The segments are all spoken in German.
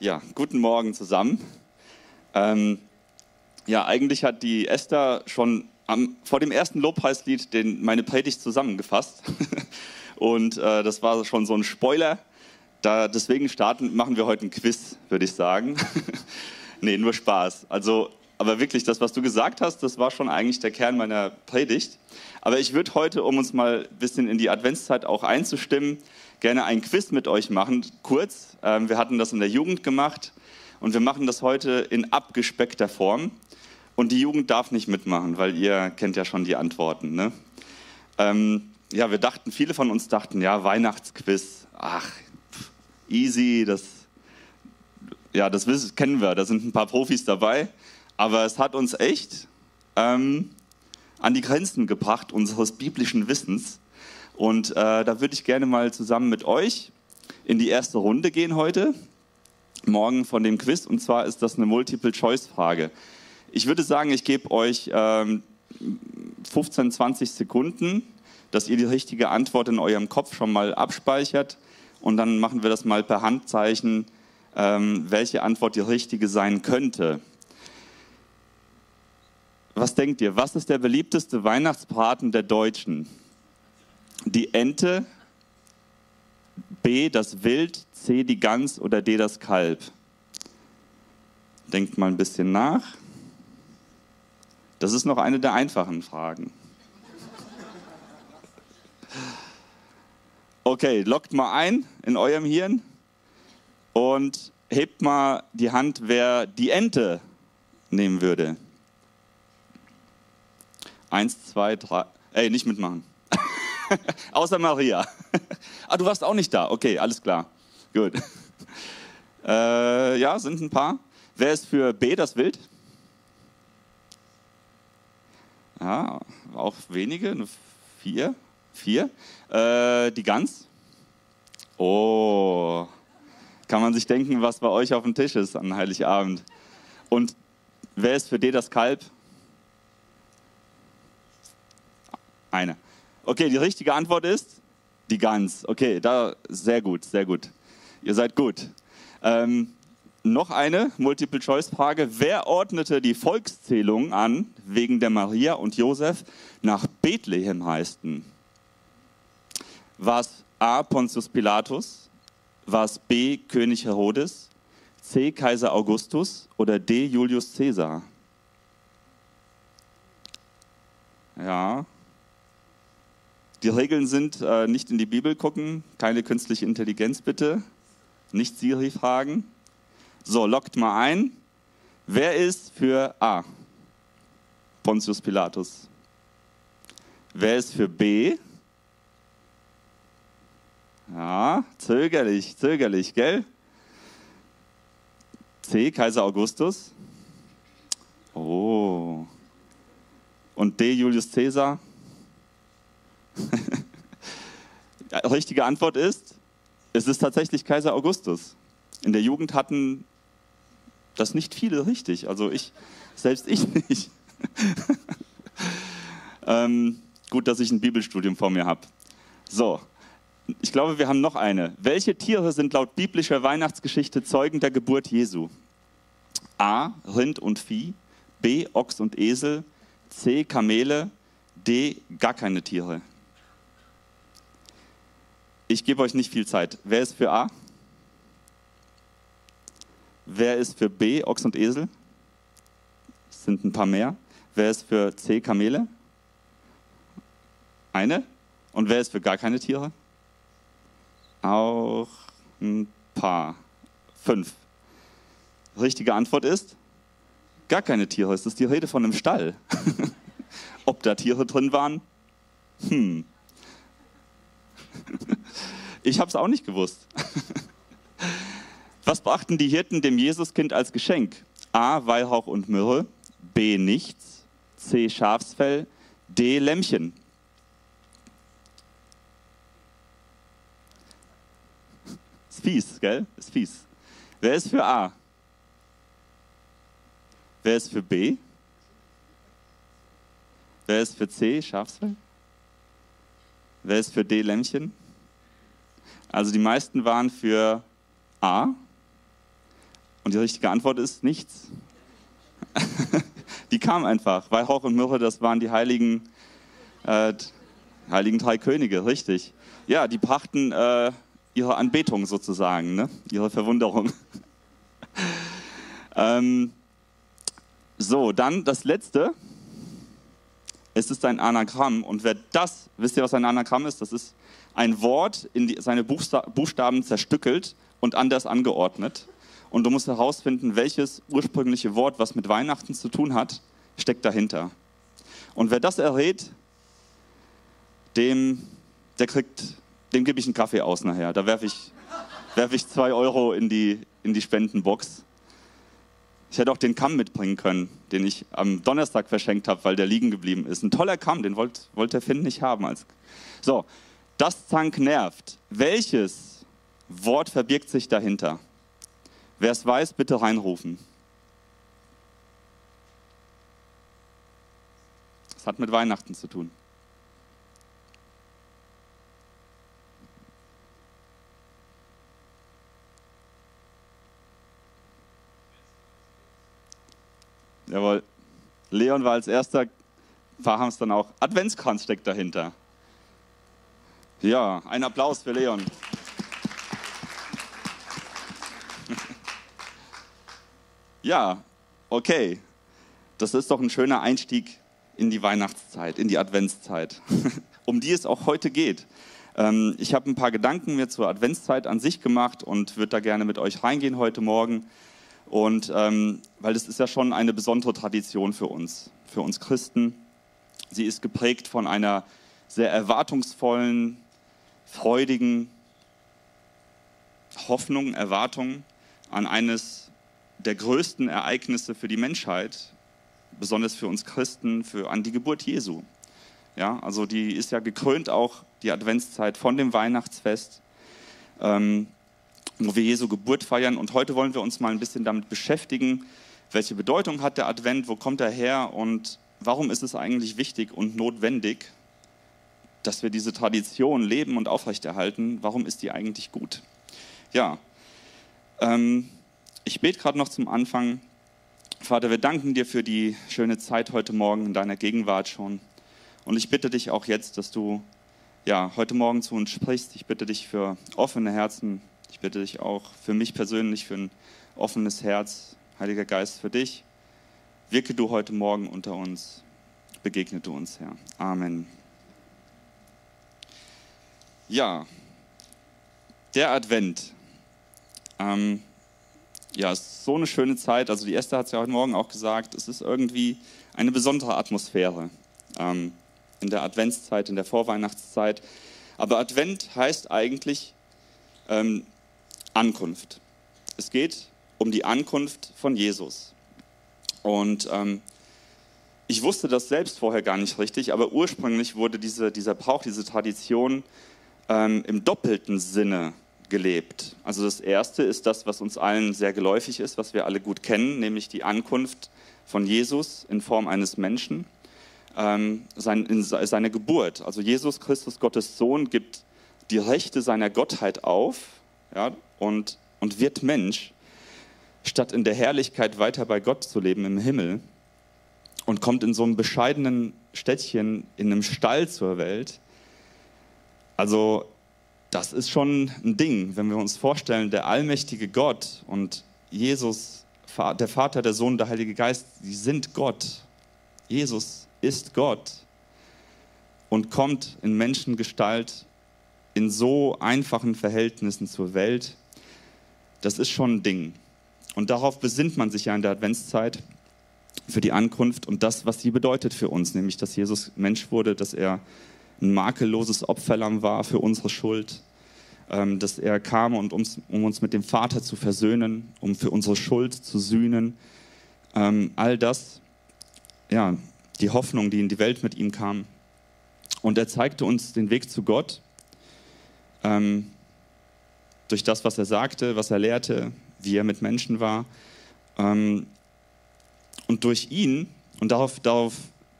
Ja, guten Morgen zusammen. Ähm, ja, eigentlich hat die Esther schon am, vor dem ersten Lobpreislied den, meine Predigt zusammengefasst. Und äh, das war schon so ein Spoiler. Da, deswegen starten, machen wir heute ein Quiz, würde ich sagen. nee, nur Spaß. Also, aber wirklich, das, was du gesagt hast, das war schon eigentlich der Kern meiner Predigt. Aber ich würde heute, um uns mal ein bisschen in die Adventszeit auch einzustimmen, gerne ein Quiz mit euch machen, kurz. Ähm, wir hatten das in der Jugend gemacht und wir machen das heute in abgespeckter Form. Und die Jugend darf nicht mitmachen, weil ihr kennt ja schon die Antworten. Ne? Ähm, ja, wir dachten, viele von uns dachten, ja, Weihnachtsquiz, ach, easy, das, ja, das wissen, kennen wir, da sind ein paar Profis dabei. Aber es hat uns echt ähm, an die Grenzen gebracht unseres biblischen Wissens. Und äh, da würde ich gerne mal zusammen mit euch in die erste Runde gehen heute, morgen von dem Quiz. Und zwar ist das eine Multiple-Choice-Frage. Ich würde sagen, ich gebe euch ähm, 15, 20 Sekunden, dass ihr die richtige Antwort in eurem Kopf schon mal abspeichert. Und dann machen wir das mal per Handzeichen, ähm, welche Antwort die richtige sein könnte. Was denkt ihr? Was ist der beliebteste Weihnachtsbraten der Deutschen? Die Ente, B das Wild, C die Gans oder D das Kalb? Denkt mal ein bisschen nach. Das ist noch eine der einfachen Fragen. Okay, lockt mal ein in eurem Hirn und hebt mal die Hand, wer die Ente nehmen würde. Eins, zwei, drei. Ey, nicht mitmachen. Außer Maria. ah, du warst auch nicht da. Okay, alles klar. Gut. Äh, ja, sind ein paar. Wer ist für B das Wild? Ja, auch wenige. Vier. Vier. Äh, die Gans? Oh. Kann man sich denken, was bei euch auf dem Tisch ist an Heiligabend. Und wer ist für D das Kalb? Eine. Okay, die richtige Antwort ist die Gans. Okay, da sehr gut, sehr gut. Ihr seid gut. Ähm, noch eine Multiple-Choice-Frage. Wer ordnete die Volkszählung an, wegen der Maria und Josef nach Bethlehem heißten? War es A. Pontius Pilatus? War es B. König Herodes? C. Kaiser Augustus? Oder D. Julius Caesar? Ja, die Regeln sind, äh, nicht in die Bibel gucken, keine künstliche Intelligenz bitte, nicht Siri fragen. So, lockt mal ein. Wer ist für A? Pontius Pilatus. Wer ist für B? Ja, zögerlich, zögerlich, gell? C, Kaiser Augustus. Oh. Und D, Julius Caesar. richtige Antwort ist, es ist tatsächlich Kaiser Augustus. In der Jugend hatten das nicht viele richtig, also ich, selbst ich nicht. ähm, gut, dass ich ein Bibelstudium vor mir habe. So, ich glaube, wir haben noch eine. Welche Tiere sind laut biblischer Weihnachtsgeschichte Zeugen der Geburt Jesu? A. Rind und Vieh. B. Ochs und Esel. C. Kamele. D. Gar keine Tiere. Ich gebe euch nicht viel Zeit. Wer ist für A? Wer ist für B, Ochs und Esel? Es sind ein paar mehr. Wer ist für C, Kamele? Eine. Und wer ist für gar keine Tiere? Auch ein paar. Fünf. Richtige Antwort ist gar keine Tiere. Es ist die Rede von einem Stall. Ob da Tiere drin waren? Hm. Ich habe es auch nicht gewusst. Was brachten die Hirten dem Jesuskind als Geschenk? A. Weihrauch und Myrrhe. B. Nichts. C. Schafsfell. D. Lämmchen. Ist fies, gell? Ist fies. Wer ist für A? Wer ist für B? Wer ist für C? Schafsfell? Wer ist für D? Lämmchen? Also die meisten waren für A. Und die richtige Antwort ist nichts. die kam einfach. Weihrauch und Myrrhe, das waren die heiligen, äh, heiligen drei Könige, richtig. Ja, die brachten äh, ihre Anbetung sozusagen, ne? ihre Verwunderung. ähm, so, dann das letzte. Es ist ein Anagramm. Und wer das, wisst ihr, was ein Anagramm ist? Das ist ein Wort in die, seine Buchstaben zerstückelt und anders angeordnet. Und du musst herausfinden, welches ursprüngliche Wort, was mit Weihnachten zu tun hat, steckt dahinter. Und wer das errät, dem, der kriegt, dem gebe ich einen Kaffee aus nachher. Da werfe ich, werf ich zwei Euro in die, in die Spendenbox. Ich hätte auch den Kamm mitbringen können, den ich am Donnerstag verschenkt habe, weil der liegen geblieben ist. Ein toller Kamm, den wollte wollt der Finn nicht haben. So, das Zank nervt. Welches Wort verbirgt sich dahinter? Wer es weiß, bitte reinrufen. Das hat mit Weihnachten zu tun. Jawohl. Leon war als erster, es dann auch. Adventskranz steckt dahinter. Ja, ein Applaus für Leon. Ja, okay. Das ist doch ein schöner Einstieg in die Weihnachtszeit, in die Adventszeit, um die es auch heute geht. Ähm, ich habe ein paar Gedanken mir zur Adventszeit an sich gemacht und würde da gerne mit euch reingehen heute Morgen. Und ähm, weil es ist ja schon eine besondere Tradition für uns, für uns Christen. Sie ist geprägt von einer sehr erwartungsvollen, freudigen Hoffnung, Erwartung an eines der größten Ereignisse für die Menschheit, besonders für uns Christen, für, an die Geburt Jesu. Ja, also die ist ja gekrönt auch die Adventszeit von dem Weihnachtsfest. Ähm, wo wir Jesu Geburt feiern. Und heute wollen wir uns mal ein bisschen damit beschäftigen, welche Bedeutung hat der Advent, wo kommt er her und warum ist es eigentlich wichtig und notwendig, dass wir diese Tradition leben und aufrechterhalten. Warum ist die eigentlich gut? Ja, ähm, ich bete gerade noch zum Anfang. Vater, wir danken dir für die schöne Zeit heute Morgen in deiner Gegenwart schon. Und ich bitte dich auch jetzt, dass du ja, heute Morgen zu uns sprichst. Ich bitte dich für offene Herzen, ich bitte dich auch für mich persönlich für ein offenes Herz, Heiliger Geist, für dich. Wirke du heute Morgen unter uns. Begegne du uns, Herr. Amen. Ja, der Advent. Ähm, ja, ist so eine schöne Zeit. Also die Esther hat es ja heute Morgen auch gesagt. Es ist irgendwie eine besondere Atmosphäre ähm, in der Adventszeit, in der Vorweihnachtszeit. Aber Advent heißt eigentlich ähm, Ankunft. Es geht um die Ankunft von Jesus. Und ähm, ich wusste das selbst vorher gar nicht richtig, aber ursprünglich wurde diese, dieser Brauch, diese Tradition ähm, im doppelten Sinne gelebt. Also das erste ist das, was uns allen sehr geläufig ist, was wir alle gut kennen, nämlich die Ankunft von Jesus in Form eines Menschen, ähm, sein, in seine Geburt. Also Jesus Christus, Gottes Sohn, gibt die Rechte seiner Gottheit auf, ja, und, und wird Mensch, statt in der Herrlichkeit weiter bei Gott zu leben im Himmel und kommt in so einem bescheidenen Städtchen in einem Stall zur Welt. Also das ist schon ein Ding, wenn wir uns vorstellen, der allmächtige Gott und Jesus, der Vater, der Sohn, der Heilige Geist, die sind Gott. Jesus ist Gott und kommt in Menschengestalt in so einfachen Verhältnissen zur Welt das ist schon ein Ding. Und darauf besinnt man sich ja in der Adventszeit für die Ankunft und das, was sie bedeutet für uns, nämlich dass Jesus Mensch wurde, dass er ein makelloses Opferlamm war für unsere Schuld, ähm, dass er kam, und uns, um uns mit dem Vater zu versöhnen, um für unsere Schuld zu sühnen. Ähm, all das, ja, die Hoffnung, die in die Welt mit ihm kam. Und er zeigte uns den Weg zu Gott. Ähm, durch das, was er sagte, was er lehrte, wie er mit Menschen war. Ähm, und durch ihn, und darauf, darauf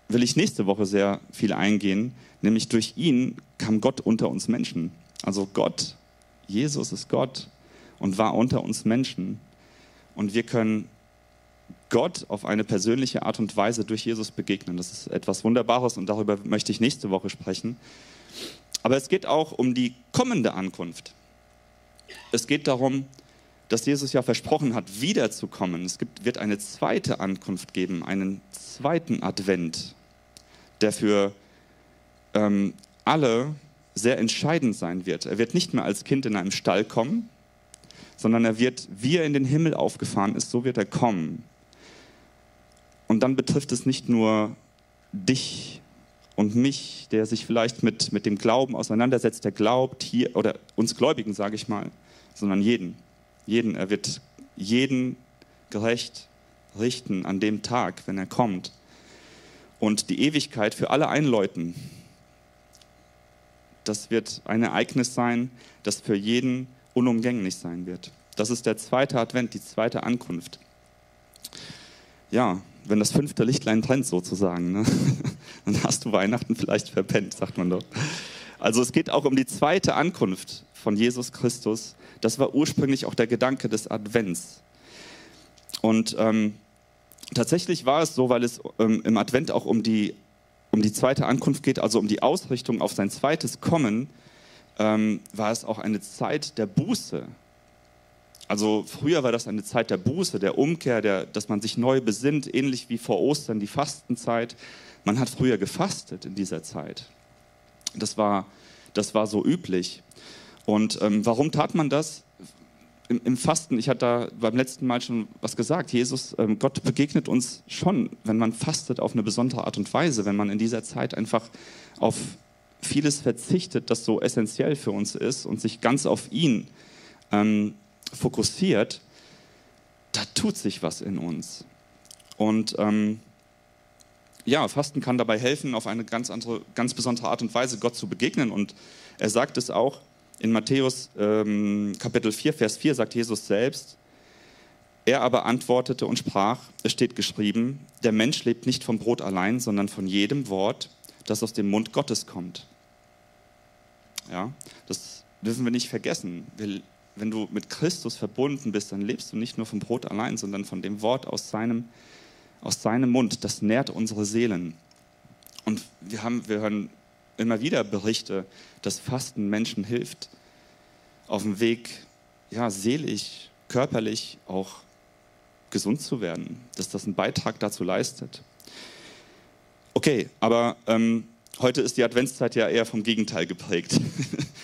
will ich nächste Woche sehr viel eingehen, nämlich durch ihn kam Gott unter uns Menschen. Also Gott, Jesus ist Gott und war unter uns Menschen. und wir können Gott auf eine persönliche Art und Weise durch Jesus begegnen. Das ist etwas Wunderbares und darüber möchte ich nächste Woche sprechen. Aber es geht auch um die kommende Ankunft. Es geht darum, dass Jesus ja versprochen hat, wiederzukommen. Es gibt, wird eine zweite Ankunft geben, einen zweiten Advent, der für ähm, alle sehr entscheidend sein wird. Er wird nicht mehr als Kind in einem Stall kommen, sondern er wird, wie er in den Himmel aufgefahren ist, so wird er kommen. Und dann betrifft es nicht nur dich und mich, der sich vielleicht mit, mit dem Glauben auseinandersetzt, der glaubt hier, oder uns Gläubigen, sage ich mal, sondern jeden. Jeden. Er wird jeden gerecht richten an dem Tag, wenn er kommt. Und die Ewigkeit für alle einläuten. Das wird ein Ereignis sein, das für jeden unumgänglich sein wird. Das ist der zweite Advent, die zweite Ankunft. Ja, wenn das fünfte Lichtlein brennt sozusagen, ne? dann hast du Weihnachten vielleicht verpennt, sagt man doch. Also es geht auch um die zweite Ankunft von Jesus Christus. Das war ursprünglich auch der Gedanke des Advents. Und ähm, tatsächlich war es so, weil es ähm, im Advent auch um die, um die zweite Ankunft geht, also um die Ausrichtung auf sein zweites Kommen, ähm, war es auch eine Zeit der Buße. Also früher war das eine Zeit der Buße, der Umkehr, der, dass man sich neu besinnt, ähnlich wie vor Ostern die Fastenzeit. Man hat früher gefastet in dieser Zeit. Das war, das war so üblich. Und ähm, warum tat man das? Im, Im, Fasten, ich hatte da beim letzten Mal schon was gesagt, Jesus, ähm, Gott begegnet uns schon, wenn man fastet auf eine besondere Art und Weise, wenn man in dieser Zeit einfach auf vieles verzichtet, das so essentiell für uns ist und sich ganz auf ihn ähm, fokussiert, da tut sich was in uns. Und ähm, ja, Fasten kann dabei helfen, auf eine ganz andere, ganz besondere Art und Weise Gott zu begegnen. Und er sagt es auch in Matthäus ähm, Kapitel 4, Vers 4, sagt Jesus selbst, er aber antwortete und sprach, es steht geschrieben, der Mensch lebt nicht vom Brot allein, sondern von jedem Wort, das aus dem Mund Gottes kommt. Ja, das dürfen wir nicht vergessen. Wir wenn du mit Christus verbunden bist, dann lebst du nicht nur vom Brot allein, sondern von dem Wort aus seinem, aus seinem Mund. Das nährt unsere Seelen. Und wir, haben, wir hören immer wieder Berichte, dass Fasten Menschen hilft, auf dem Weg, ja, seelisch, körperlich auch gesund zu werden, dass das einen Beitrag dazu leistet. Okay, aber ähm, heute ist die Adventszeit ja eher vom Gegenteil geprägt.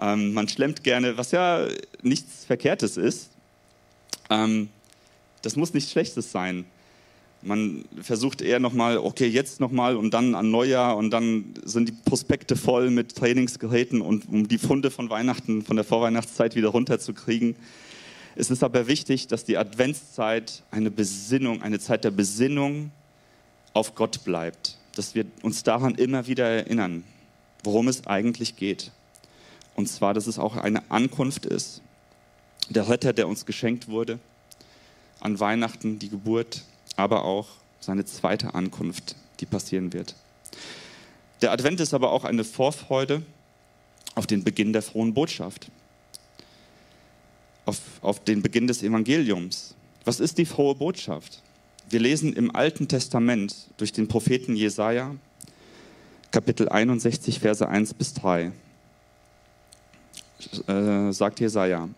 Ähm, man schlemmt gerne, was ja nichts Verkehrtes ist. Ähm, das muss nichts Schlechtes sein. Man versucht eher nochmal, okay, jetzt nochmal und dann an Neujahr und dann sind die Prospekte voll mit Trainingsgeräten und um die Funde von Weihnachten, von der Vorweihnachtszeit wieder runterzukriegen. Es ist aber wichtig, dass die Adventszeit eine Besinnung, eine Zeit der Besinnung auf Gott bleibt. Dass wir uns daran immer wieder erinnern, worum es eigentlich geht. Und zwar, dass es auch eine Ankunft ist. Der Retter, der uns geschenkt wurde, an Weihnachten die Geburt, aber auch seine zweite Ankunft, die passieren wird. Der Advent ist aber auch eine Vorfreude auf den Beginn der frohen Botschaft, auf, auf den Beginn des Evangeliums. Was ist die frohe Botschaft? Wir lesen im Alten Testament durch den Propheten Jesaja, Kapitel 61, Verse 1 bis 3 äh, sagt Jesaja: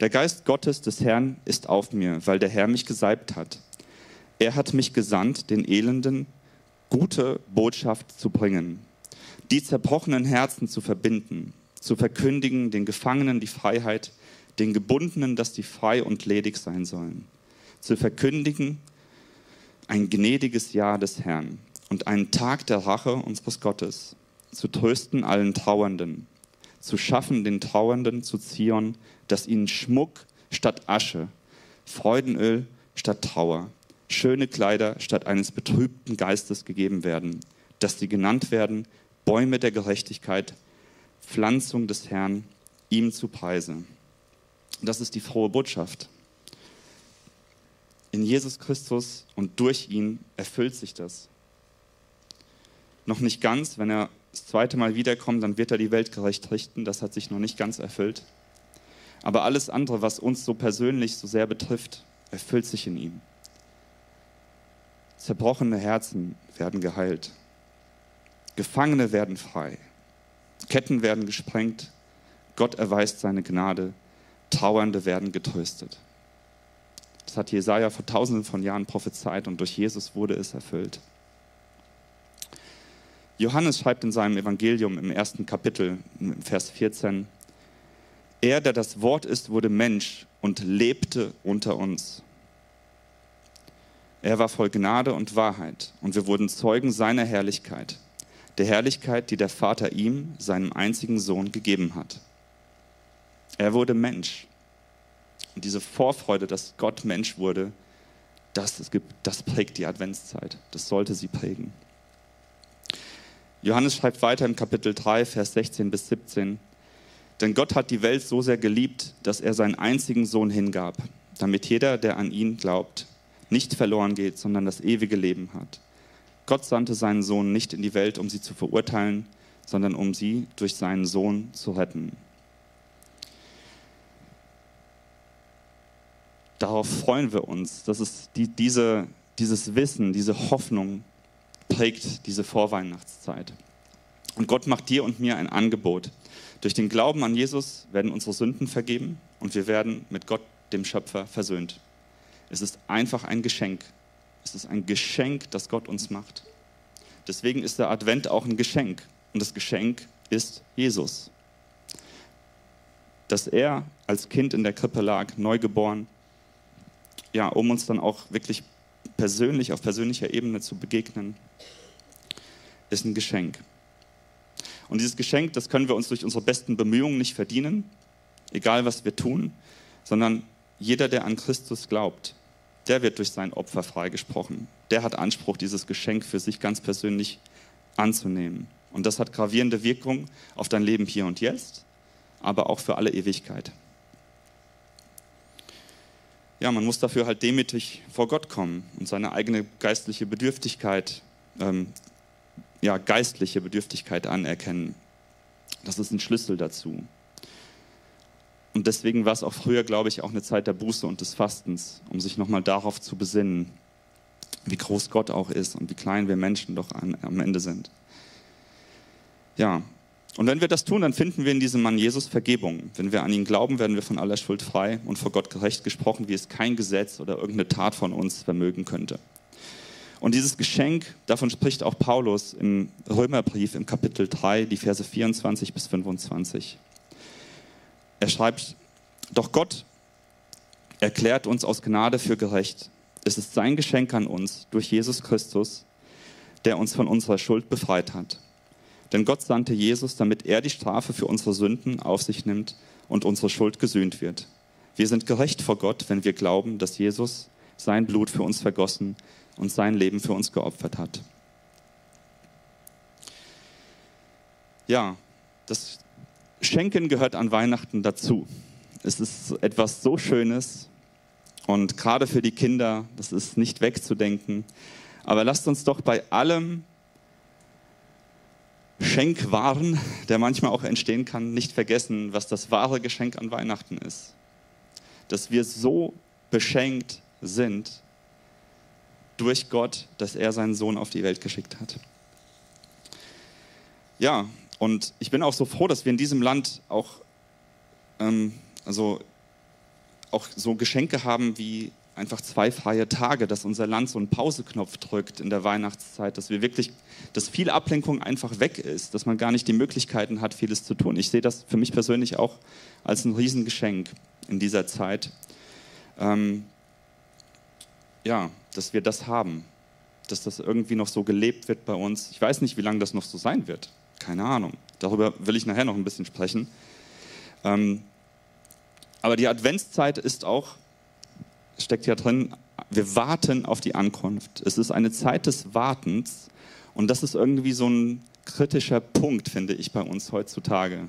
Der Geist Gottes des Herrn ist auf mir, weil der Herr mich gesalbt hat. Er hat mich gesandt, den Elenden gute Botschaft zu bringen, die zerbrochenen Herzen zu verbinden, zu verkündigen den Gefangenen die Freiheit, den Gebundenen, dass die frei und ledig sein sollen, zu verkündigen ein gnädiges Jahr des Herrn und einen Tag der Rache unseres Gottes, zu trösten allen Trauernden, zu schaffen den Trauernden zu Zion, dass ihnen Schmuck statt Asche, Freudenöl statt Trauer, schöne Kleider statt eines betrübten Geistes gegeben werden, dass sie genannt werden Bäume der Gerechtigkeit, Pflanzung des Herrn, ihm zu Preise. Das ist die frohe Botschaft. In Jesus Christus und durch ihn erfüllt sich das. Noch nicht ganz, wenn er das zweite Mal wiederkommt, dann wird er die Welt gerecht richten. Das hat sich noch nicht ganz erfüllt. Aber alles andere, was uns so persönlich so sehr betrifft, erfüllt sich in ihm. Zerbrochene Herzen werden geheilt. Gefangene werden frei. Ketten werden gesprengt. Gott erweist seine Gnade. Trauernde werden getröstet. Das hat Jesaja vor tausenden von Jahren prophezeit und durch Jesus wurde es erfüllt. Johannes schreibt in seinem Evangelium im ersten Kapitel, Vers 14, Er, der das Wort ist, wurde Mensch und lebte unter uns. Er war voll Gnade und Wahrheit und wir wurden Zeugen seiner Herrlichkeit, der Herrlichkeit, die der Vater ihm, seinem einzigen Sohn, gegeben hat. Er wurde Mensch. Und diese Vorfreude, dass Gott Mensch wurde, das, das prägt die Adventszeit. Das sollte sie prägen. Johannes schreibt weiter im Kapitel 3, Vers 16 bis 17. Denn Gott hat die Welt so sehr geliebt, dass er seinen einzigen Sohn hingab, damit jeder, der an ihn glaubt, nicht verloren geht, sondern das ewige Leben hat. Gott sandte seinen Sohn nicht in die Welt, um sie zu verurteilen, sondern um sie durch seinen Sohn zu retten. Darauf freuen wir uns. dass es die, diese, dieses Wissen, diese Hoffnung prägt diese Vorweihnachtszeit. Und Gott macht dir und mir ein Angebot. Durch den Glauben an Jesus werden unsere Sünden vergeben und wir werden mit Gott, dem Schöpfer, versöhnt. Es ist einfach ein Geschenk. Es ist ein Geschenk, das Gott uns macht. Deswegen ist der Advent auch ein Geschenk. Und das Geschenk ist Jesus. Dass er als Kind in der Krippe lag, neugeboren, ja, um uns dann auch wirklich persönlich, auf persönlicher Ebene zu begegnen, ist ein Geschenk. Und dieses Geschenk, das können wir uns durch unsere besten Bemühungen nicht verdienen, egal was wir tun, sondern jeder, der an Christus glaubt, der wird durch sein Opfer freigesprochen. Der hat Anspruch, dieses Geschenk für sich ganz persönlich anzunehmen. Und das hat gravierende Wirkung auf dein Leben hier und jetzt, aber auch für alle Ewigkeit. Ja, man muss dafür halt demütig vor Gott kommen und seine eigene geistliche Bedürftigkeit, ähm, ja, geistliche Bedürftigkeit anerkennen. Das ist ein Schlüssel dazu. Und deswegen war es auch früher, glaube ich, auch eine Zeit der Buße und des Fastens, um sich nochmal darauf zu besinnen, wie groß Gott auch ist und wie klein wir Menschen doch an, am Ende sind. Ja, und wenn wir das tun, dann finden wir in diesem Mann Jesus Vergebung. Wenn wir an ihn glauben, werden wir von aller Schuld frei und vor Gott gerecht gesprochen, wie es kein Gesetz oder irgendeine Tat von uns vermögen könnte. Und dieses Geschenk, davon spricht auch Paulus im Römerbrief im Kapitel 3, die Verse 24 bis 25. Er schreibt, doch Gott erklärt uns aus Gnade für gerecht. Es ist sein Geschenk an uns durch Jesus Christus, der uns von unserer Schuld befreit hat. Denn Gott sandte Jesus, damit er die Strafe für unsere Sünden auf sich nimmt und unsere Schuld gesühnt wird. Wir sind gerecht vor Gott, wenn wir glauben, dass Jesus sein Blut für uns vergossen und sein Leben für uns geopfert hat. Ja, das Schenken gehört an Weihnachten dazu. Es ist etwas so Schönes und gerade für die Kinder, das ist nicht wegzudenken. Aber lasst uns doch bei allem Schenkwaren, der manchmal auch entstehen kann, nicht vergessen, was das wahre Geschenk an Weihnachten ist. Dass wir so beschenkt sind durch Gott, dass er seinen Sohn auf die Welt geschickt hat. Ja, und ich bin auch so froh, dass wir in diesem Land auch, ähm, also auch so Geschenke haben wie einfach zwei freie Tage, dass unser Land so einen Pauseknopf drückt in der Weihnachtszeit, dass wir wirklich, dass viel Ablenkung einfach weg ist, dass man gar nicht die Möglichkeiten hat, vieles zu tun. Ich sehe das für mich persönlich auch als ein Riesengeschenk in dieser Zeit. Ähm, ja, dass wir das haben, dass das irgendwie noch so gelebt wird bei uns. Ich weiß nicht, wie lange das noch so sein wird. Keine Ahnung. Darüber will ich nachher noch ein bisschen sprechen. Ähm, aber die Adventszeit ist auch, steckt ja drin, wir warten auf die Ankunft. Es ist eine Zeit des Wartens und das ist irgendwie so ein kritischer Punkt, finde ich, bei uns heutzutage.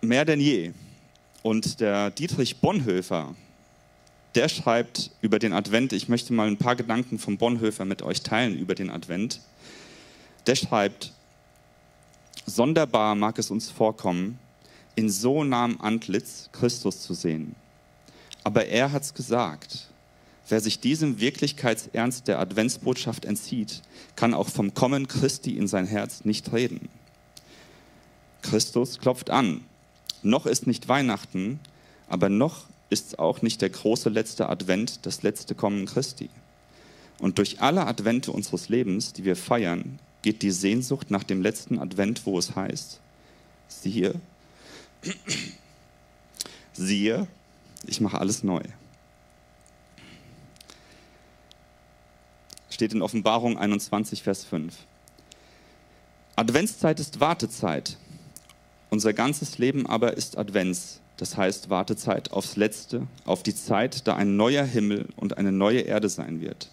Mehr denn je. Und der Dietrich Bonhoeffer, der schreibt über den Advent, ich möchte mal ein paar Gedanken von Bonhoeffer mit euch teilen über den Advent. Der schreibt, sonderbar mag es uns vorkommen, in so nahem Antlitz Christus zu sehen. Aber er hat's gesagt. Wer sich diesem Wirklichkeitsernst der Adventsbotschaft entzieht, kann auch vom Kommen Christi in sein Herz nicht reden. Christus klopft an. Noch ist nicht Weihnachten, aber noch ist auch nicht der große letzte Advent, das letzte Kommen Christi. Und durch alle Advente unseres Lebens, die wir feiern, geht die Sehnsucht nach dem letzten Advent, wo es heißt, siehe, siehe, ich mache alles neu. Steht in Offenbarung 21, Vers 5. Adventszeit ist Wartezeit. Unser ganzes Leben aber ist Advents, das heißt Wartezeit aufs Letzte, auf die Zeit, da ein neuer Himmel und eine neue Erde sein wird.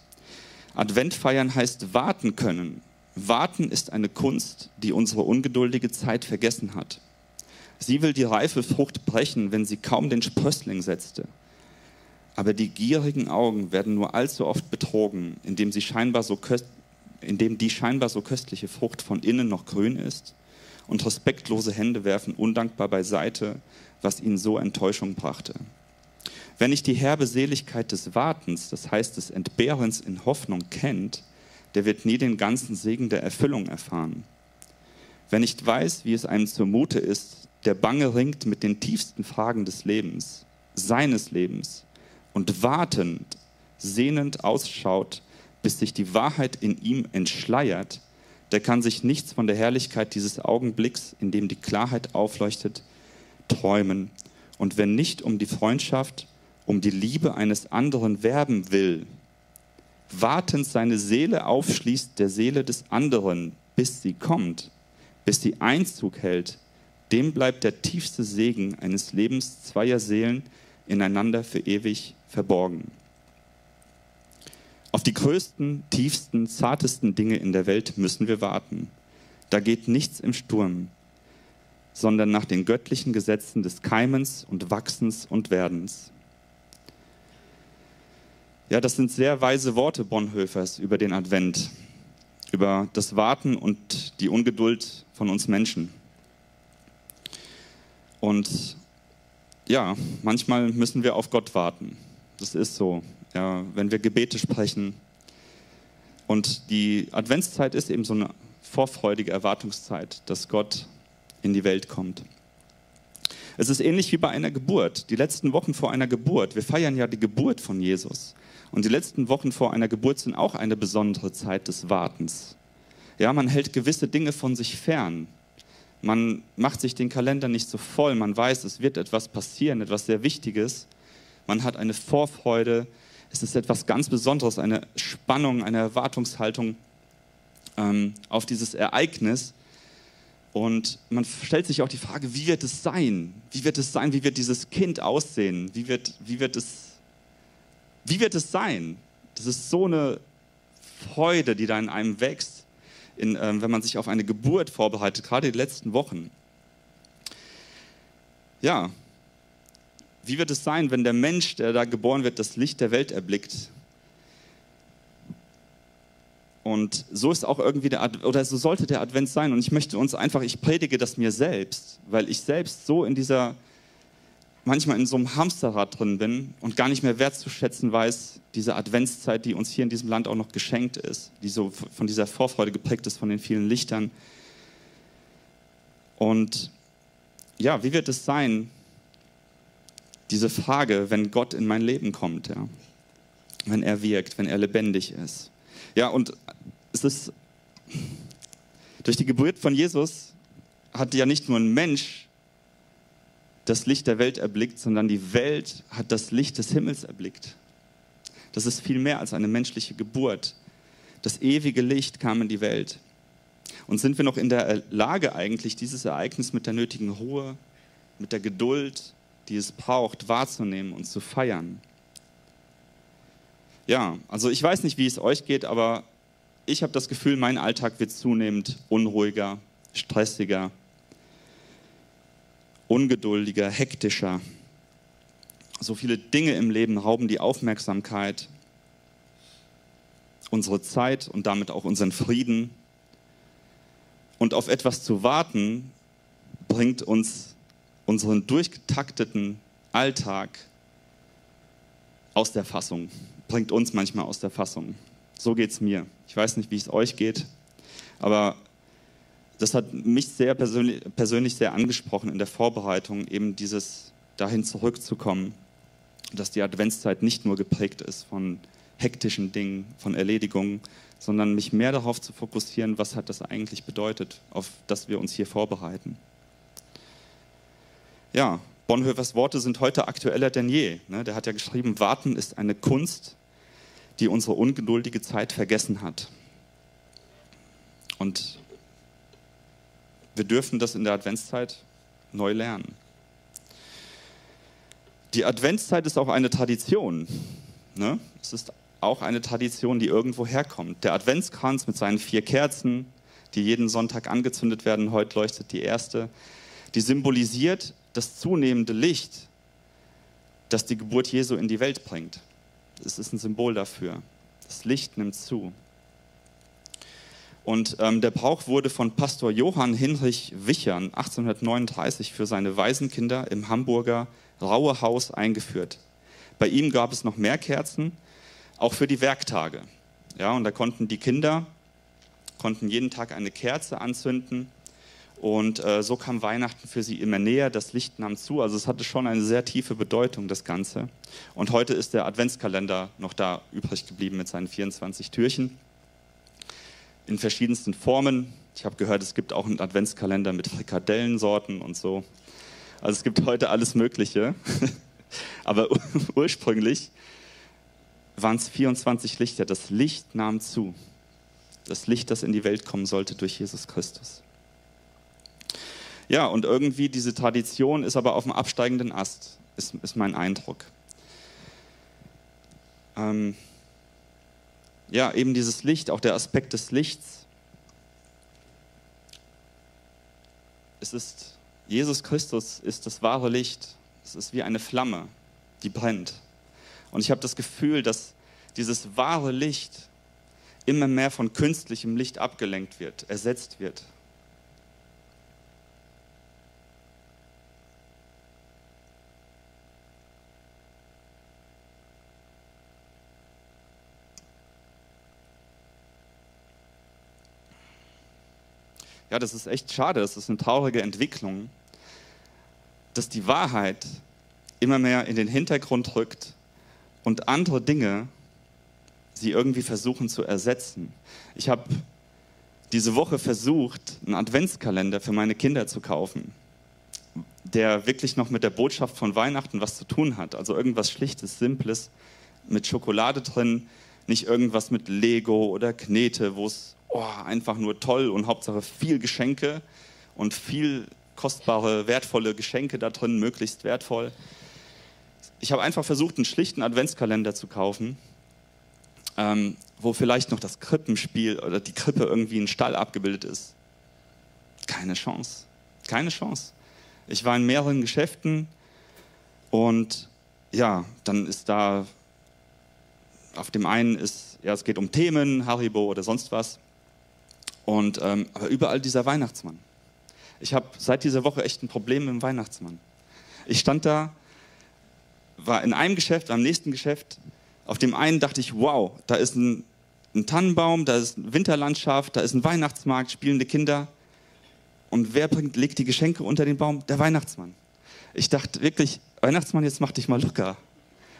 Advent feiern heißt warten können. Warten ist eine Kunst, die unsere ungeduldige Zeit vergessen hat. Sie will die reife Frucht brechen, wenn sie kaum den Sprössling setzte. Aber die gierigen Augen werden nur allzu oft betrogen, indem, sie scheinbar so indem die scheinbar so köstliche Frucht von innen noch grün ist und respektlose Hände werfen undankbar beiseite, was ihnen so Enttäuschung brachte. Wer nicht die herbe Seligkeit des Wartens, das heißt des Entbehrens in Hoffnung kennt, der wird nie den ganzen Segen der Erfüllung erfahren. Wer nicht weiß, wie es einem zumute ist, der bange ringt mit den tiefsten Fragen des Lebens, seines Lebens und wartend, sehnend ausschaut, bis sich die Wahrheit in ihm entschleiert, der kann sich nichts von der Herrlichkeit dieses Augenblicks, in dem die Klarheit aufleuchtet, träumen. Und wenn nicht um die Freundschaft, um die Liebe eines anderen werben will, wartend seine Seele aufschließt der Seele des anderen, bis sie kommt, bis sie Einzug hält, dem bleibt der tiefste Segen eines Lebens zweier Seelen ineinander für ewig verborgen. Auf die größten, tiefsten, zartesten Dinge in der Welt müssen wir warten. Da geht nichts im Sturm, sondern nach den göttlichen Gesetzen des Keimens und Wachsens und Werdens. Ja, das sind sehr weise Worte Bonhoeffers über den Advent, über das Warten und die Ungeduld von uns Menschen. Und ja, manchmal müssen wir auf Gott warten. Das ist so ja, wenn wir Gebete sprechen. Und die Adventszeit ist eben so eine vorfreudige Erwartungszeit, dass Gott in die Welt kommt. Es ist ähnlich wie bei einer Geburt. Die letzten Wochen vor einer Geburt. Wir feiern ja die Geburt von Jesus. Und die letzten Wochen vor einer Geburt sind auch eine besondere Zeit des Wartens. Ja, man hält gewisse Dinge von sich fern. Man macht sich den Kalender nicht so voll. Man weiß, es wird etwas passieren, etwas sehr Wichtiges. Man hat eine Vorfreude, es ist etwas ganz Besonderes, eine Spannung, eine Erwartungshaltung ähm, auf dieses Ereignis. Und man stellt sich auch die Frage, wie wird es sein? Wie wird es sein? Wie wird dieses Kind aussehen? Wie wird, wie wird, es, wie wird es sein? Das ist so eine Freude, die da in einem wächst, in, ähm, wenn man sich auf eine Geburt vorbereitet, gerade die letzten Wochen. Ja, wie wird es sein, wenn der Mensch, der da geboren wird, das Licht der Welt erblickt? Und so ist auch irgendwie der Advent, oder so sollte der Advent sein. Und ich möchte uns einfach, ich predige das mir selbst, weil ich selbst so in dieser, manchmal in so einem Hamsterrad drin bin und gar nicht mehr wertzuschätzen weiß, diese Adventszeit, die uns hier in diesem Land auch noch geschenkt ist, die so von dieser Vorfreude geprägt ist, von den vielen Lichtern. Und ja, wie wird es sein, diese Frage, wenn Gott in mein Leben kommt, ja, wenn er wirkt, wenn er lebendig ist. Ja, und es ist durch die Geburt von Jesus hat ja nicht nur ein Mensch das Licht der Welt erblickt, sondern die Welt hat das Licht des Himmels erblickt. Das ist viel mehr als eine menschliche Geburt. Das ewige Licht kam in die Welt. Und sind wir noch in der Lage eigentlich, dieses Ereignis mit der nötigen Ruhe, mit der Geduld, die es braucht, wahrzunehmen und zu feiern. Ja, also ich weiß nicht, wie es euch geht, aber ich habe das Gefühl, mein Alltag wird zunehmend unruhiger, stressiger, ungeduldiger, hektischer. So viele Dinge im Leben rauben die Aufmerksamkeit, unsere Zeit und damit auch unseren Frieden. Und auf etwas zu warten, bringt uns unseren durchgetakteten Alltag aus der Fassung, bringt uns manchmal aus der Fassung. So geht es mir. Ich weiß nicht, wie es euch geht, aber das hat mich sehr persönlich, persönlich sehr angesprochen in der Vorbereitung, eben dieses dahin zurückzukommen, dass die Adventszeit nicht nur geprägt ist von hektischen Dingen, von Erledigungen, sondern mich mehr darauf zu fokussieren, was hat das eigentlich bedeutet, auf das wir uns hier vorbereiten. Ja, Bonhoeffers Worte sind heute aktueller denn je. Ne? Der hat ja geschrieben, Warten ist eine Kunst, die unsere ungeduldige Zeit vergessen hat. Und wir dürfen das in der Adventszeit neu lernen. Die Adventszeit ist auch eine Tradition. Ne? Es ist auch eine Tradition, die irgendwo herkommt. Der Adventskranz mit seinen vier Kerzen, die jeden Sonntag angezündet werden, heute leuchtet die erste, die symbolisiert das zunehmende Licht, das die Geburt Jesu in die Welt bringt. Es ist ein Symbol dafür. Das Licht nimmt zu. Und ähm, der Brauch wurde von Pastor Johann Hinrich Wichern 1839 für seine Waisenkinder im Hamburger Raue Haus eingeführt. Bei ihm gab es noch mehr Kerzen, auch für die Werktage. Ja, und da konnten die Kinder konnten jeden Tag eine Kerze anzünden und äh, so kam Weihnachten für sie immer näher, das Licht nahm zu. Also es hatte schon eine sehr tiefe Bedeutung, das Ganze. Und heute ist der Adventskalender noch da übrig geblieben mit seinen 24 Türchen. In verschiedensten Formen. Ich habe gehört, es gibt auch einen Adventskalender mit Frikadellensorten und so. Also es gibt heute alles Mögliche. Aber ursprünglich waren es 24 Lichter. Das Licht nahm zu. Das Licht, das in die Welt kommen sollte durch Jesus Christus. Ja, und irgendwie diese Tradition ist aber auf dem absteigenden Ast, ist, ist mein Eindruck. Ähm, ja, eben dieses Licht, auch der Aspekt des Lichts. Es ist, Jesus Christus ist das wahre Licht. Es ist wie eine Flamme, die brennt. Und ich habe das Gefühl, dass dieses wahre Licht immer mehr von künstlichem Licht abgelenkt wird, ersetzt wird. Ja, das ist echt schade, das ist eine traurige Entwicklung, dass die Wahrheit immer mehr in den Hintergrund rückt und andere Dinge sie irgendwie versuchen zu ersetzen. Ich habe diese Woche versucht, einen Adventskalender für meine Kinder zu kaufen, der wirklich noch mit der Botschaft von Weihnachten was zu tun hat. Also irgendwas Schlichtes, Simples mit Schokolade drin, nicht irgendwas mit Lego oder Knete, wo es oh, einfach nur toll und Hauptsache viel Geschenke und viel kostbare, wertvolle Geschenke da drin, möglichst wertvoll. Ich habe einfach versucht, einen schlichten Adventskalender zu kaufen, ähm, wo vielleicht noch das Krippenspiel oder die Krippe irgendwie in Stall abgebildet ist. Keine Chance. Keine Chance. Ich war in mehreren Geschäften und ja, dann ist da, auf dem einen ist, ja, es geht um Themen, Haribo oder sonst was. Und, ähm, aber überall dieser Weihnachtsmann. Ich habe seit dieser Woche echt ein Problem mit dem Weihnachtsmann. Ich stand da, war in einem Geschäft, am nächsten Geschäft. Auf dem einen dachte ich, wow, da ist ein, ein Tannenbaum, da ist eine Winterlandschaft, da ist ein Weihnachtsmarkt, spielende Kinder. Und wer bringt, legt die Geschenke unter den Baum? Der Weihnachtsmann. Ich dachte wirklich, Weihnachtsmann, jetzt mach dich mal locker.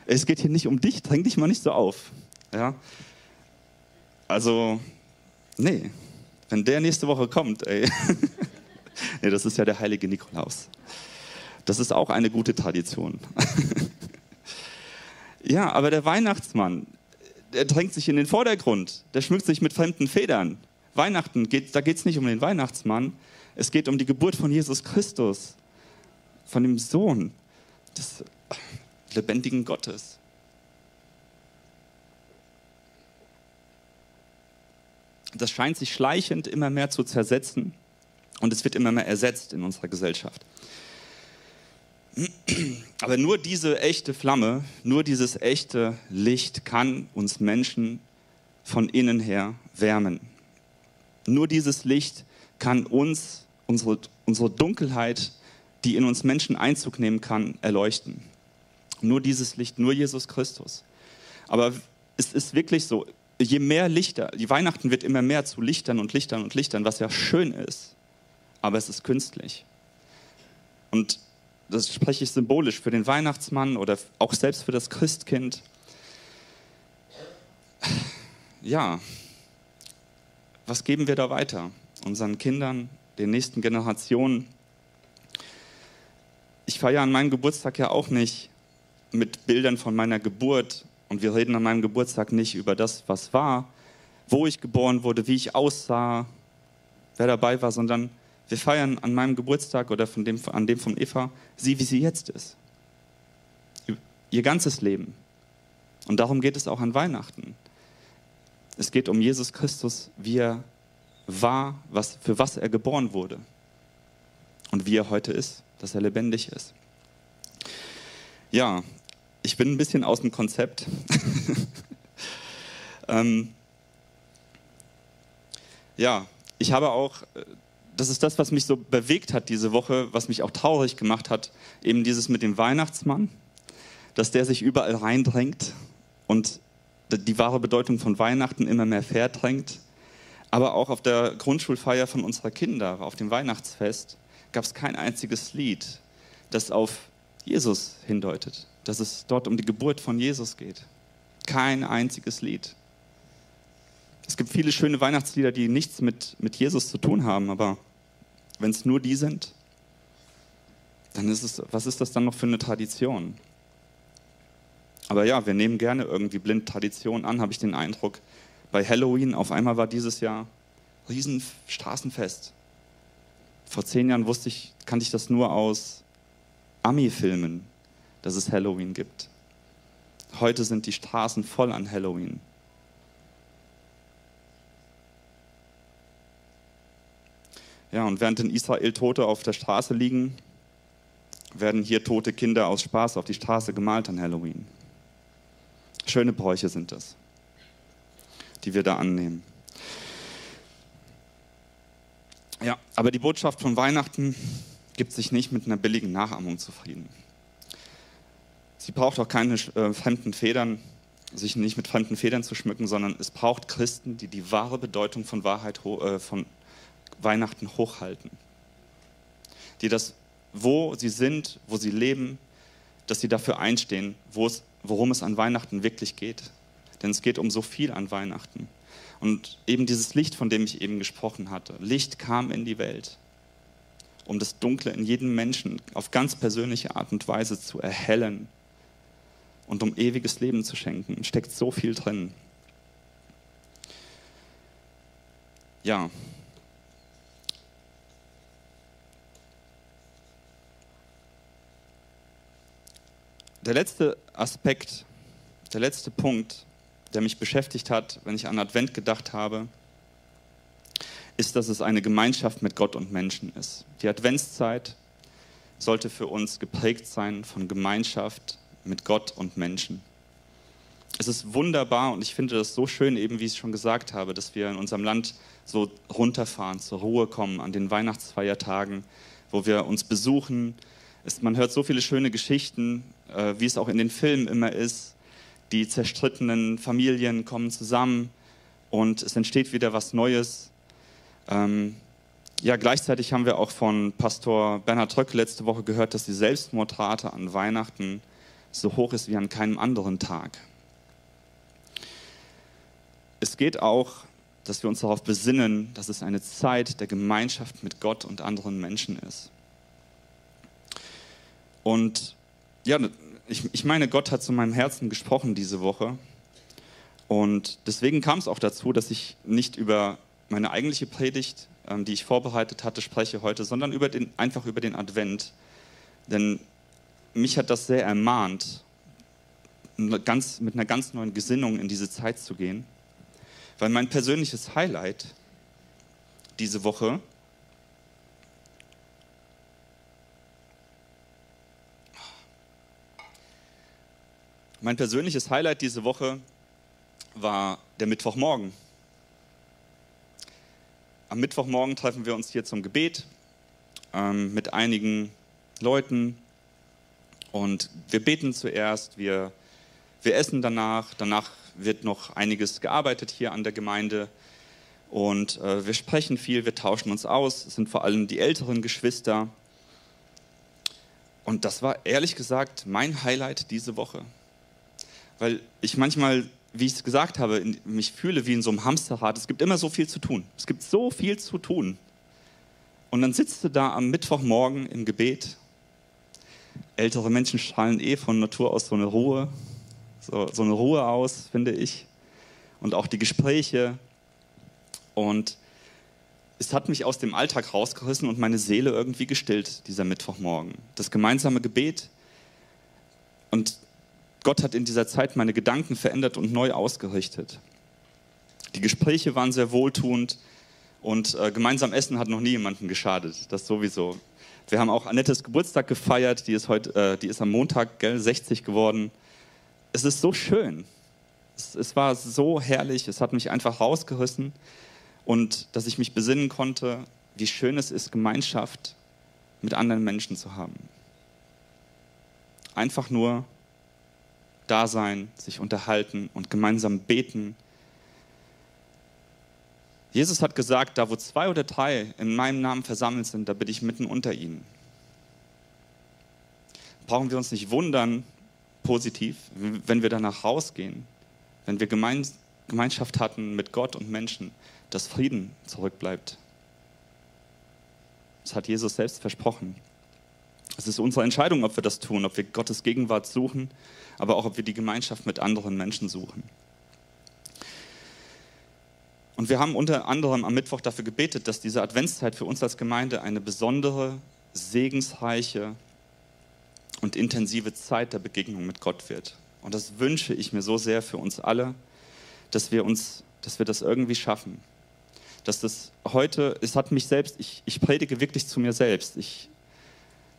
Es geht hier nicht um dich, dräng dich mal nicht so auf. Ja? Also, nee, wenn der nächste Woche kommt, ey. nee, das ist ja der heilige Nikolaus. Das ist auch eine gute Tradition. ja, aber der Weihnachtsmann, der drängt sich in den Vordergrund. Der schmückt sich mit fremden Federn. Weihnachten, geht, da geht es nicht um den Weihnachtsmann. Es geht um die Geburt von Jesus Christus, von dem Sohn des lebendigen Gottes. Das scheint sich schleichend immer mehr zu zersetzen und es wird immer mehr ersetzt in unserer Gesellschaft. Aber nur diese echte Flamme, nur dieses echte Licht kann uns Menschen von innen her wärmen. Nur dieses Licht kann uns, unsere, unsere Dunkelheit, die in uns Menschen Einzug nehmen kann, erleuchten. Nur dieses Licht, nur Jesus Christus. Aber es ist wirklich so, je mehr Lichter, die Weihnachten wird immer mehr zu Lichtern und Lichtern und Lichtern, was ja schön ist, aber es ist künstlich. Und das spreche ich symbolisch für den Weihnachtsmann oder auch selbst für das Christkind. Ja, was geben wir da weiter? Unseren Kindern, den nächsten Generationen. Ich feiere an meinem Geburtstag ja auch nicht mit Bildern von meiner Geburt und wir reden an meinem Geburtstag nicht über das, was war, wo ich geboren wurde, wie ich aussah, wer dabei war, sondern wir feiern an meinem Geburtstag oder von dem, an dem von Eva sie, wie sie jetzt ist. Ihr ganzes Leben. Und darum geht es auch an Weihnachten. Es geht um Jesus Christus, wie er war, was, für was er geboren wurde. Und wie er heute ist, dass er lebendig ist. Ja, ich bin ein bisschen aus dem Konzept. ähm, ja, ich habe auch, äh, das ist das, was mich so bewegt hat diese Woche, was mich auch traurig gemacht hat, eben dieses mit dem Weihnachtsmann, dass der sich überall reindrängt und die wahre Bedeutung von Weihnachten immer mehr verdrängt. Aber auch auf der Grundschulfeier von unserer Kinder, auf dem Weihnachtsfest, gab es kein einziges Lied, das auf Jesus hindeutet dass es dort um die Geburt von Jesus geht. Kein einziges Lied. Es gibt viele schöne Weihnachtslieder, die nichts mit, mit Jesus zu tun haben, aber wenn es nur die sind, dann ist es, was ist das dann noch für eine Tradition? Aber ja, wir nehmen gerne irgendwie blind Tradition an, habe ich den Eindruck. Bei Halloween, auf einmal war dieses Jahr riesen Straßenfest. Vor zehn Jahren wusste ich, kannte ich das nur aus Ami-Filmen dass es Halloween gibt. Heute sind die Straßen voll an Halloween. Ja, und während in Israel Tote auf der Straße liegen, werden hier tote Kinder aus Spaß auf die Straße gemalt an Halloween. Schöne Bräuche sind das, die wir da annehmen. Ja, aber die Botschaft von Weihnachten gibt sich nicht mit einer billigen Nachahmung zufrieden. Sie braucht auch keine äh, fremden Federn, sich nicht mit fremden Federn zu schmücken, sondern es braucht Christen, die die wahre Bedeutung von Wahrheit, äh, von Weihnachten hochhalten. Die das, wo sie sind, wo sie leben, dass sie dafür einstehen, worum es an Weihnachten wirklich geht. Denn es geht um so viel an Weihnachten. Und eben dieses Licht, von dem ich eben gesprochen hatte. Licht kam in die Welt, um das Dunkle in jedem Menschen auf ganz persönliche Art und Weise zu erhellen und um ewiges Leben zu schenken. Steckt so viel drin. Ja. Der letzte Aspekt, der letzte Punkt, der mich beschäftigt hat, wenn ich an Advent gedacht habe, ist, dass es eine Gemeinschaft mit Gott und Menschen ist. Die Adventszeit sollte für uns geprägt sein von Gemeinschaft mit Gott und Menschen. Es ist wunderbar und ich finde das so schön, eben wie ich es schon gesagt habe, dass wir in unserem Land so runterfahren, zur Ruhe kommen an den Weihnachtsfeiertagen, wo wir uns besuchen. Es, man hört so viele schöne Geschichten, äh, wie es auch in den Filmen immer ist. Die zerstrittenen Familien kommen zusammen und es entsteht wieder was Neues. Ähm, ja, gleichzeitig haben wir auch von Pastor Bernhard Tröck letzte Woche gehört, dass die Selbstmordrate an Weihnachten so hoch ist wie an keinem anderen Tag. Es geht auch, dass wir uns darauf besinnen, dass es eine Zeit der Gemeinschaft mit Gott und anderen Menschen ist. Und ja, ich, ich meine, Gott hat zu meinem Herzen gesprochen diese Woche. Und deswegen kam es auch dazu, dass ich nicht über meine eigentliche Predigt, ähm, die ich vorbereitet hatte, spreche heute, sondern über den, einfach über den Advent. Denn mich hat das sehr ermahnt, ganz, mit einer ganz neuen Gesinnung in diese Zeit zu gehen, weil mein persönliches Highlight diese Woche Mein persönliches Highlight diese Woche war der Mittwochmorgen. Am Mittwochmorgen treffen wir uns hier zum Gebet ähm, mit einigen Leuten und wir beten zuerst, wir, wir essen danach, danach wird noch einiges gearbeitet hier an der Gemeinde und äh, wir sprechen viel, wir tauschen uns aus, es sind vor allem die älteren Geschwister. Und das war ehrlich gesagt mein Highlight diese Woche, weil ich manchmal wie ich es gesagt habe, mich fühle wie in so einem Hamsterrad. Es gibt immer so viel zu tun. Es gibt so viel zu tun. Und dann sitzt du da am Mittwochmorgen im Gebet. Ältere Menschen strahlen eh von Natur aus so eine Ruhe, so, so eine Ruhe aus, finde ich. Und auch die Gespräche. Und es hat mich aus dem Alltag rausgerissen und meine Seele irgendwie gestillt, dieser Mittwochmorgen. Das gemeinsame Gebet. Und Gott hat in dieser Zeit meine Gedanken verändert und neu ausgerichtet. Die Gespräche waren sehr wohltuend und äh, gemeinsam essen hat noch nie jemandem geschadet. Das sowieso. Wir haben auch Annettes Geburtstag gefeiert. Die ist, heute, äh, die ist am Montag gell, 60 geworden. Es ist so schön. Es, es war so herrlich. Es hat mich einfach rausgerissen. Und dass ich mich besinnen konnte, wie schön es ist, Gemeinschaft mit anderen Menschen zu haben. Einfach nur da sein, sich unterhalten und gemeinsam beten. Jesus hat gesagt, da wo zwei oder drei in meinem Namen versammelt sind, da bin ich mitten unter ihnen. Brauchen wir uns nicht wundern, positiv, wenn wir danach rausgehen, wenn wir Gemeinschaft hatten mit Gott und Menschen, dass Frieden zurückbleibt. Das hat Jesus selbst versprochen. Es ist unsere Entscheidung, ob wir das tun, ob wir Gottes Gegenwart suchen, aber auch ob wir die Gemeinschaft mit anderen Menschen suchen. Und wir haben unter anderem am Mittwoch dafür gebetet, dass diese Adventszeit für uns als Gemeinde eine besondere, segensreiche und intensive Zeit der Begegnung mit Gott wird. Und das wünsche ich mir so sehr für uns alle, dass wir uns, dass wir das irgendwie schaffen. Dass das heute, es hat mich selbst, ich, ich predige wirklich zu mir selbst. Ich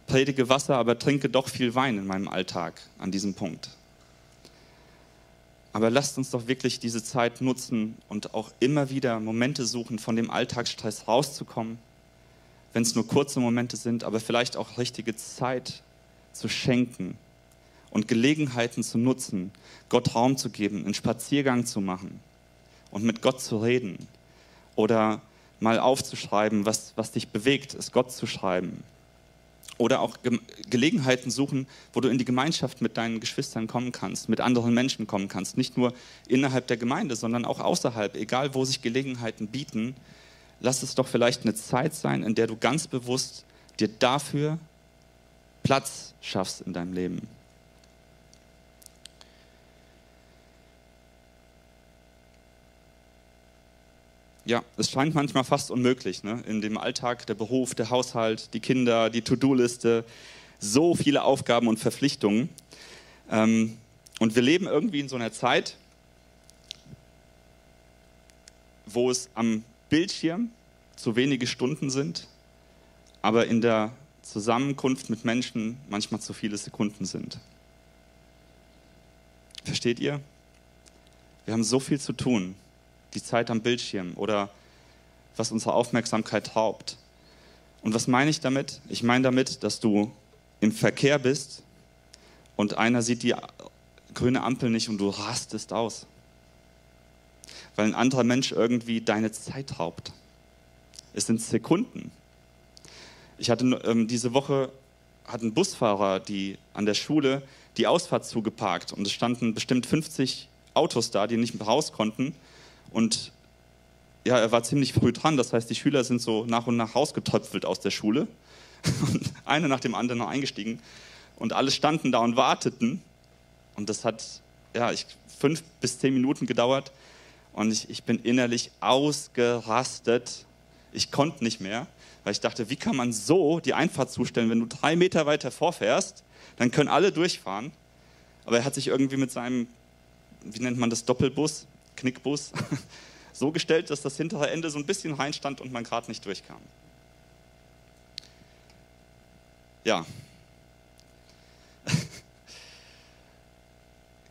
predige Wasser, aber trinke doch viel Wein in meinem Alltag an diesem Punkt. Aber lasst uns doch wirklich diese Zeit nutzen und auch immer wieder Momente suchen, von dem Alltagsstress rauszukommen, wenn es nur kurze Momente sind, aber vielleicht auch richtige Zeit zu schenken und Gelegenheiten zu nutzen, Gott Raum zu geben, einen Spaziergang zu machen und mit Gott zu reden oder mal aufzuschreiben, was, was dich bewegt, es Gott zu schreiben oder auch Ge Gelegenheiten suchen, wo du in die Gemeinschaft mit deinen Geschwistern kommen kannst, mit anderen Menschen kommen kannst. Nicht nur innerhalb der Gemeinde, sondern auch außerhalb. Egal, wo sich Gelegenheiten bieten, lass es doch vielleicht eine Zeit sein, in der du ganz bewusst dir dafür Platz schaffst in deinem Leben. Ja, es scheint manchmal fast unmöglich, ne? in dem Alltag, der Beruf, der Haushalt, die Kinder, die To-Do-Liste, so viele Aufgaben und Verpflichtungen. Ähm, und wir leben irgendwie in so einer Zeit, wo es am Bildschirm zu wenige Stunden sind, aber in der Zusammenkunft mit Menschen manchmal zu viele Sekunden sind. Versteht ihr? Wir haben so viel zu tun die Zeit am Bildschirm oder was unsere Aufmerksamkeit raubt. Und was meine ich damit? Ich meine damit, dass du im Verkehr bist und einer sieht die grüne Ampel nicht und du rastest aus, weil ein anderer Mensch irgendwie deine Zeit raubt. Es sind Sekunden. Ich hatte ähm, diese Woche hat ein Busfahrer die an der Schule die Ausfahrt zugeparkt und es standen bestimmt 50 Autos da, die nicht mehr raus konnten und ja, er war ziemlich früh dran. Das heißt, die Schüler sind so nach und nach rausgetröpfelt aus der Schule. Und einer nach dem anderen noch eingestiegen. Und alle standen da und warteten. Und das hat ja, ich, fünf bis zehn Minuten gedauert. Und ich, ich bin innerlich ausgerastet. Ich konnte nicht mehr, weil ich dachte, wie kann man so die Einfahrt zustellen, wenn du drei Meter weiter vorfährst, dann können alle durchfahren. Aber er hat sich irgendwie mit seinem, wie nennt man das, Doppelbus, Knickbus so gestellt, dass das hintere Ende so ein bisschen reinstand und man gerade nicht durchkam. Ja.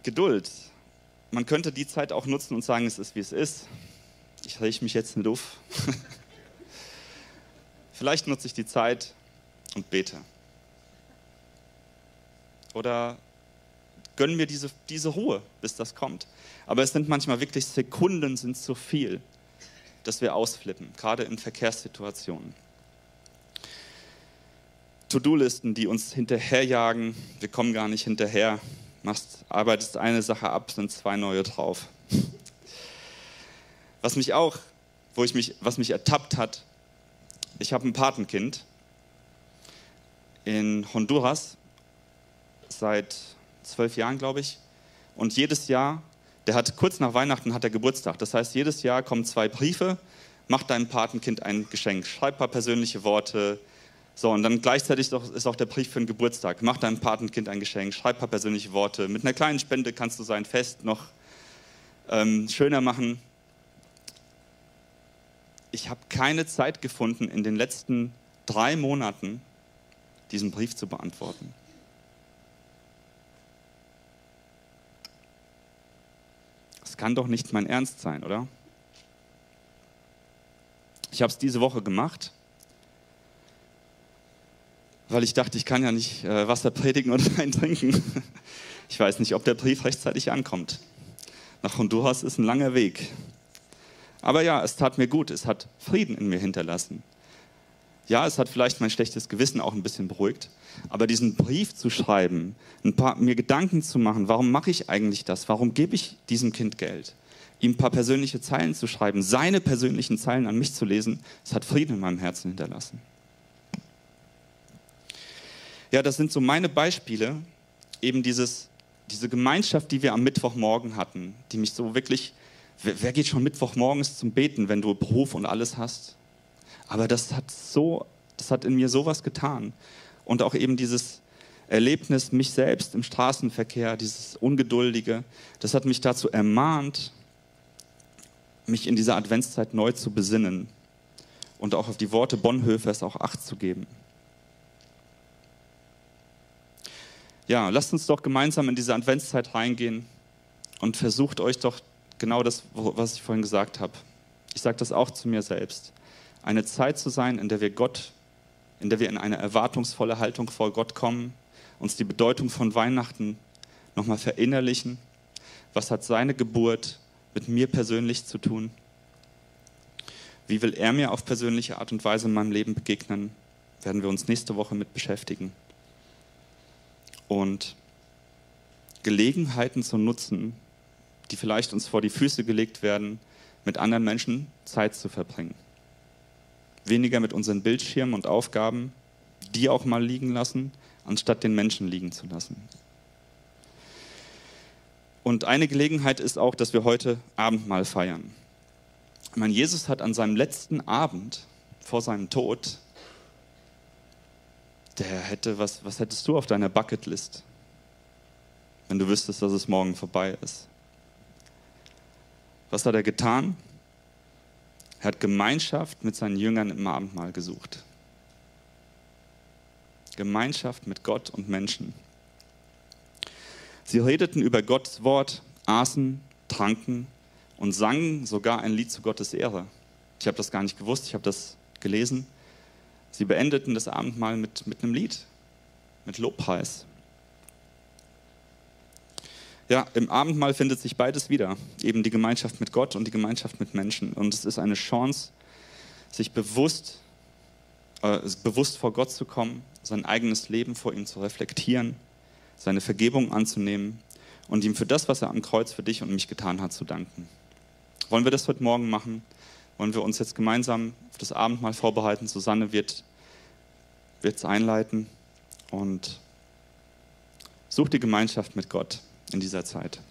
Geduld. Man könnte die Zeit auch nutzen und sagen, es ist wie es ist. Ich rieche mich jetzt in Luft. Vielleicht nutze ich die Zeit und bete. oder gönnen mir diese, diese Ruhe, bis das kommt. Aber es sind manchmal wirklich Sekunden, sind zu viel, dass wir ausflippen, gerade in Verkehrssituationen. To-Do-Listen, die uns hinterherjagen, wir kommen gar nicht hinterher, machst, arbeitest eine Sache ab, sind zwei neue drauf. Was mich auch, wo ich mich, was mich ertappt hat, ich habe ein Patenkind in Honduras seit zwölf Jahren, glaube ich. Und jedes Jahr, der hat kurz nach Weihnachten hat er Geburtstag. Das heißt, jedes Jahr kommen zwei Briefe, mach deinem Patenkind ein Geschenk, schreib ein paar persönliche Worte. So, und dann gleichzeitig ist auch der Brief für den Geburtstag. Mach deinem Patenkind ein Geschenk, schreib ein paar persönliche Worte. Mit einer kleinen Spende kannst du sein Fest noch ähm, schöner machen. Ich habe keine Zeit gefunden, in den letzten drei Monaten diesen Brief zu beantworten. Das kann doch nicht mein Ernst sein, oder? Ich habe es diese Woche gemacht, weil ich dachte, ich kann ja nicht äh, Wasser predigen und Wein trinken. Ich weiß nicht, ob der Brief rechtzeitig ankommt. Nach Honduras ist ein langer Weg. Aber ja, es tat mir gut, es hat Frieden in mir hinterlassen. Ja, es hat vielleicht mein schlechtes Gewissen auch ein bisschen beruhigt, aber diesen Brief zu schreiben, ein paar, mir Gedanken zu machen, warum mache ich eigentlich das? Warum gebe ich diesem Kind Geld? Ihm ein paar persönliche Zeilen zu schreiben, seine persönlichen Zeilen an mich zu lesen, es hat Frieden in meinem Herzen hinterlassen. Ja, das sind so meine Beispiele, eben dieses, diese Gemeinschaft, die wir am Mittwochmorgen hatten, die mich so wirklich, wer, wer geht schon Mittwochmorgens zum Beten, wenn du Beruf und alles hast? Aber das hat so, das hat in mir sowas getan. Und auch eben dieses Erlebnis, mich selbst im Straßenverkehr, dieses Ungeduldige, das hat mich dazu ermahnt, mich in dieser Adventszeit neu zu besinnen und auch auf die Worte Bonhoeffers auch Acht zu geben. Ja, lasst uns doch gemeinsam in diese Adventszeit reingehen und versucht euch doch genau das, was ich vorhin gesagt habe. Ich sage das auch zu mir selbst eine Zeit zu sein, in der wir Gott, in der wir in eine erwartungsvolle Haltung vor Gott kommen, uns die Bedeutung von Weihnachten nochmal verinnerlichen. Was hat seine Geburt mit mir persönlich zu tun? Wie will er mir auf persönliche Art und Weise in meinem Leben begegnen? Werden wir uns nächste Woche mit beschäftigen. Und Gelegenheiten zu nutzen, die vielleicht uns vor die Füße gelegt werden, mit anderen Menschen Zeit zu verbringen weniger mit unseren Bildschirmen und Aufgaben, die auch mal liegen lassen, anstatt den Menschen liegen zu lassen. Und eine Gelegenheit ist auch, dass wir heute Abendmahl feiern. Ich meine, Jesus hat an seinem letzten Abend vor seinem Tod, der hätte, was, was hättest du auf deiner Bucketlist, wenn du wüsstest, dass es morgen vorbei ist? Was hat er getan? Er hat Gemeinschaft mit seinen Jüngern im Abendmahl gesucht. Gemeinschaft mit Gott und Menschen. Sie redeten über Gottes Wort, aßen, tranken und sangen sogar ein Lied zu Gottes Ehre. Ich habe das gar nicht gewusst, ich habe das gelesen. Sie beendeten das Abendmahl mit, mit einem Lied, mit Lobpreis. Ja, im Abendmahl findet sich beides wieder. Eben die Gemeinschaft mit Gott und die Gemeinschaft mit Menschen. Und es ist eine Chance, sich bewusst, äh, bewusst vor Gott zu kommen, sein eigenes Leben vor ihm zu reflektieren, seine Vergebung anzunehmen und ihm für das, was er am Kreuz für dich und mich getan hat, zu danken. Wollen wir das heute Morgen machen? Wollen wir uns jetzt gemeinsam auf das Abendmahl vorbereiten? Susanne wird es einleiten und such die Gemeinschaft mit Gott in dieser Zeit.